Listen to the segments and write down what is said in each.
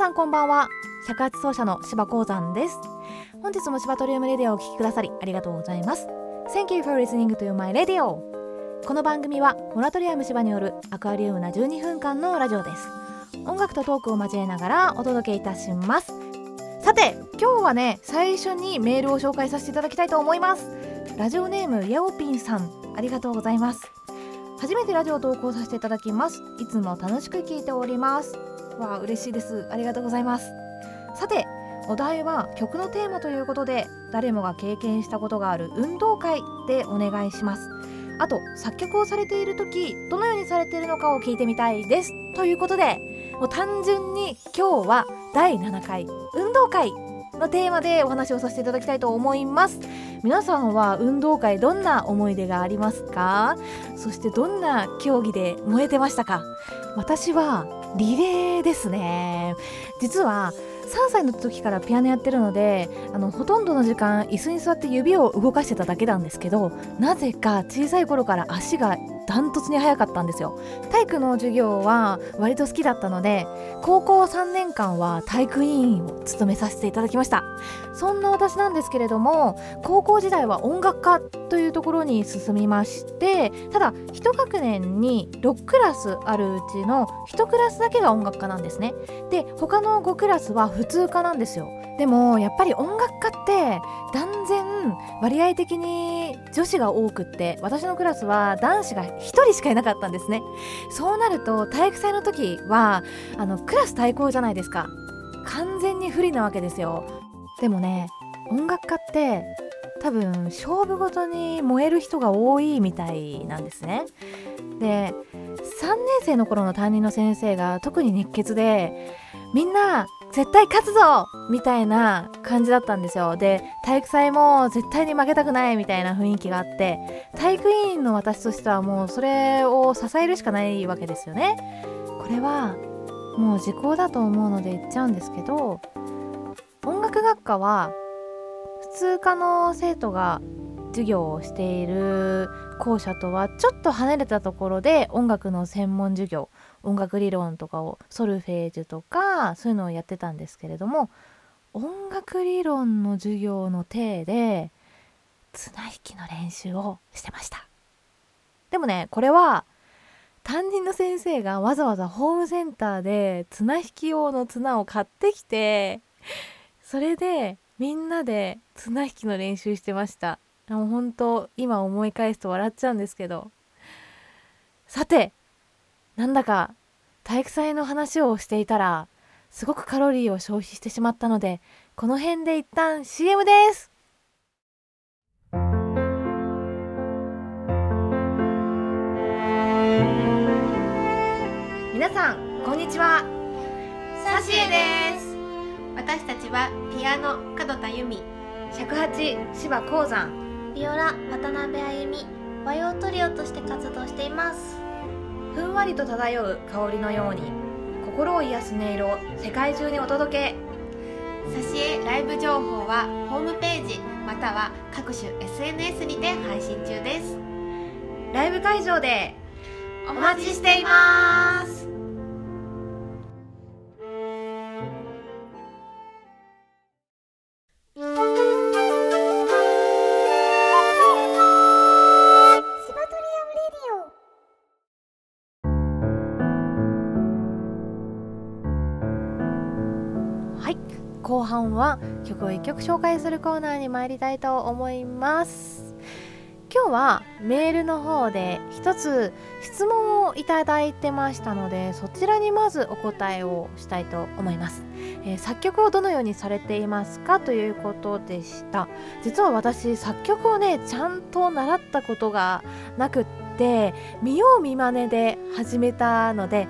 さんこんばんは。尺八奏者の芝鉱山です。本日も芝トリウムレディオをお聴きくださりありがとうございます。Thank you for listening to my radio. この番組はモラトリアム芝によるアクアリウムな12分間のラジオです。音楽とトークを交えながらお届けいたします。さて今日はね最初にメールを紹介させていただきたいと思います。ラジオネームヤオピンさんありがとうございます。初めてラジオを投稿させていただきます。いつも楽しく聞いております。わ嬉しいです。ありがとうございます。さてお題は曲のテーマということで誰もが経験したことがある運動会でお願いします。あと作曲をされている時どのようにされているのかを聞いてみたいです。ということでもう単純に今日は第7回運動会のテーマでお話をさせていただきたいと思います。皆さんは運動会どんな思い出がありますか？そしてどんな競技で燃えてましたか？私はリレーですね。実は3歳の時からピアノやってるのであのほとんどの時間椅子に座って指を動かしてただけなんですけどなぜか小さい頃から足がダントツに速かったんですよ。体育の授業は割と好きだったので高校3年間は体育委員を務めさせていただきました。そんな私なんですけれども高校時代は音楽科というところに進みましてただ1学年に6クラスあるうちの1クラスだけが音楽科なんですね。で他の5クラスは普通科なんですよ。でもやっぱり音楽家って断然割合的に女子が多くって私のクラスは男子が1人しかいなかったんですね。そうなると体育祭の時はあのクラス対抗じゃないですか。完全に不利なわけですよ。でもね音楽家って多分勝負ごとに燃える人が多いみたいなんですね。で3年生の頃の担任の先生が特に熱血でみんな絶対勝つぞ！みたいな感じだったんですよ。で体育祭も絶対に負けたくないみたいな雰囲気があって体育委員の私としてはもうそれを支えるしかないわけですよね。これはもう時効だと思うので言っちゃうんですけど音楽学科は普通科の生徒が授業をしている校舎とはちょっと離れたところで音楽の専門授業音楽理論とかをソルフェージュとかそういうのをやってたんですけれども音楽理論の授業の体で綱引きの練習をしてました。でもねこれは担任の先生がわざわざホームセンターで綱引き用の綱を買ってきてそれでみんなで綱引きの練習してました。もう本当今思い返すと笑っちゃうんですけどさてなんだか体育祭の話をしていたらすごくカロリーを消費してしまったのでこの辺で一旦 CM です。皆さんこんにちは。サシエです。私たちはピアノ門田由美。尺八芝鉱山ビオラ渡辺あゆみ和洋トリオとして活動しています。ふんわりと漂う香りのように心を癒す音色を世界中にお届け。サシエライブ情報はホームページまたは各種 SNS にて配信中です。ライブ会場でお待ちしています後半は曲を1曲紹介するコーナーに参りたいと思います。今日はメールの方で一つ質問をいただいてましたのでそちらにまずお答えをしたいと思います、えー作曲をどのようにされていますかということでした。実は私作曲をねちゃんと習ったことがなくって見よう見まねで始めたので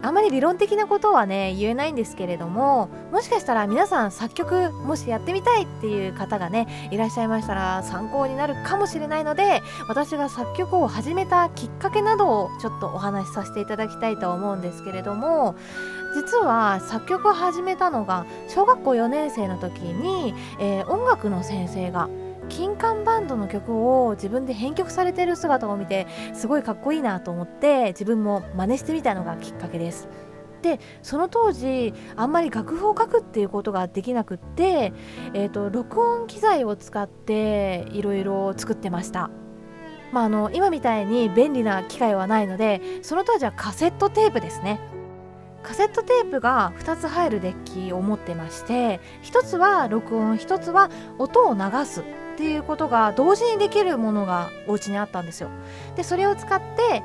あまり理論的なことはね言えないんですけれどももしかしたら皆さん作曲もしやってみたいっていう方がねいらっしゃいましたら参考になるかもしれないので私が作曲を始めたきっかけなどをちょっとお話しさせていただきたいと思うんですけれども実は作曲を始めたのが小学校4年生の時に、えー音楽の先生が金管バンドの曲を自分で編曲されてる姿を見てすごいかっこいいなと思って自分も真似してみたのがきっかけです。でその当時あんまり楽譜を書くっていうことができなくって、えーと、録音機材を使っていろいろ作ってました。まあ、あの今みたいに便利な機械はないのでその当時はカセットテープですね。カセットテープが2つ入るデッキを持ってまして1つは録音1つは音を流す。っていうことが同時にできるものがお家にあったんですよ。でそれを使って例え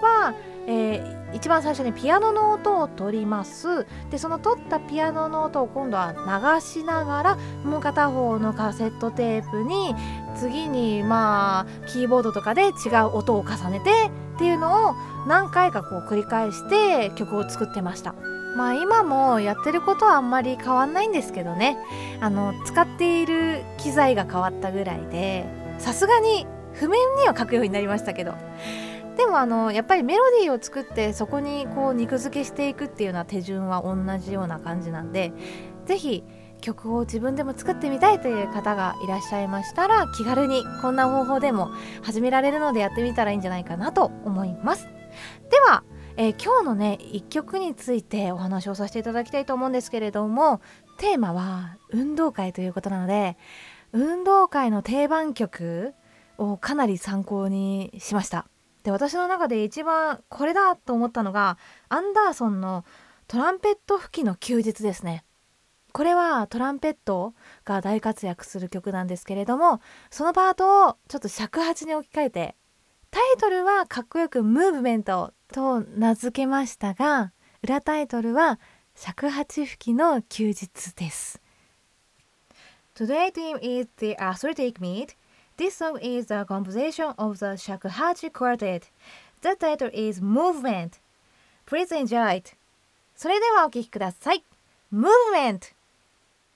ばえー、一番最初にピアノの音を取ります。でその取ったピアノの音を今度は流しながらもう片方のカセットテープに次にまあキーボードとかで違う音を重ねてっていうのを何回かこう繰り返して曲を作ってました。まあ今もやってることはあんまり変わんないんですけどね。あの使っている機材が変わったぐらいでさすがに譜面には書くようになりましたけど。でもあのやっぱりメロディーを作ってそこにこう肉付けしていくっていうような手順は同じような感じなんで是非曲を自分でも作ってみたいという方がいらっしゃいましたら気軽にこんな方法でも始められるのでやってみたらいいんじゃないかなと思います、えー、今日のね一曲についてお話をさせていただきたいと思うんですけれどもテーマは運動会ということなので運動会の定番曲をかなり参考にしました。で私の中で一番これだと思ったのがアンダーソンのトランペット吹きの休日ですね。これはトランペットが大活躍する曲なんですけれどもそのパートをちょっと尺八に置き換えてタイトルはかっこよくムーブメントと名付けましたが裏タイトルは尺八吹きの休日です Today theme is the athletic meet This song is a composition of the Shakuhachi Quartet. The title is Movement. Please enjoy it. それではお聴きください。Movement!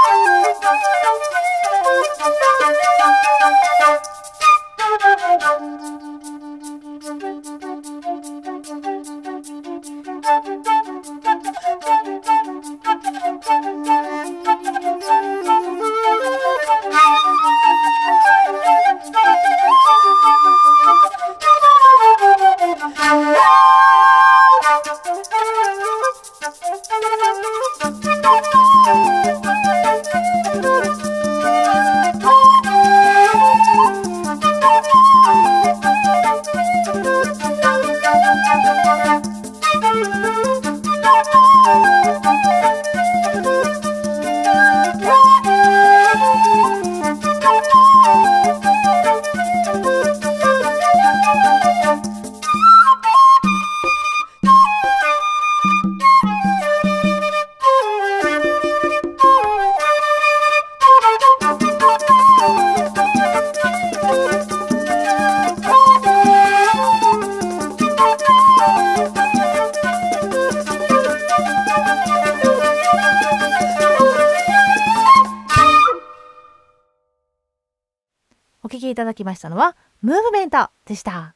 いただきましたのはムーブメントでした。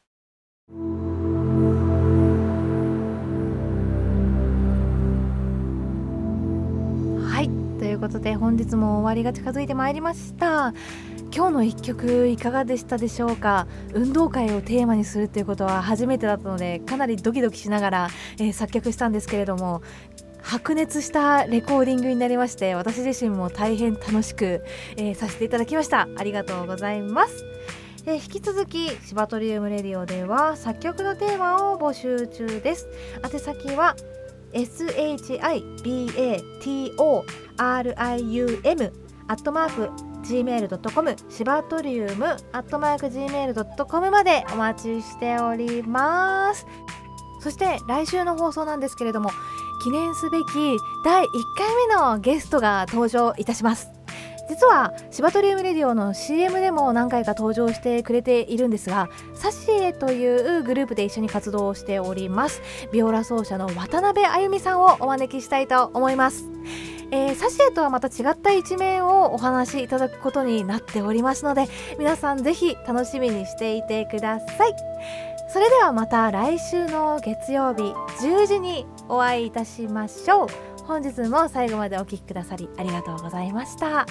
はい。ということで本日も終わりが近づいてまいりました。今日の一曲いかがでしたでしょうか？運動会をテーマにするっていうことは初めてだったのでかなりドキドキしながら、えー、作曲したんですけれども白熱したレコーディングになりまして私自身も大変楽しく、えー、させていただきました。ありがとうございます。え引き続きシバトリウムレディオでは作曲のテーマを募集中です。宛先は SHIBATORIUM アットマーク gmail.com シバトリウムアットマーク gmail.com までお待ちしております。そして来週の放送なんですけれども記念すべき第1回目のゲストが登場いたします。実はシバトリウムレディオの CM でも何回か登場してくれているんですがサシエというグループで一緒に活動しております。ビオラ奏者の渡辺あゆみさんをお招きしたいと思います。えー、サシエとはまた違った一面をお話しいただくことになっておりますので皆さんぜひ楽しみにしていてください。それではまた来週の月曜日10時にお会いいたしましょう本日も最後までお聴きくださりありがとうございました。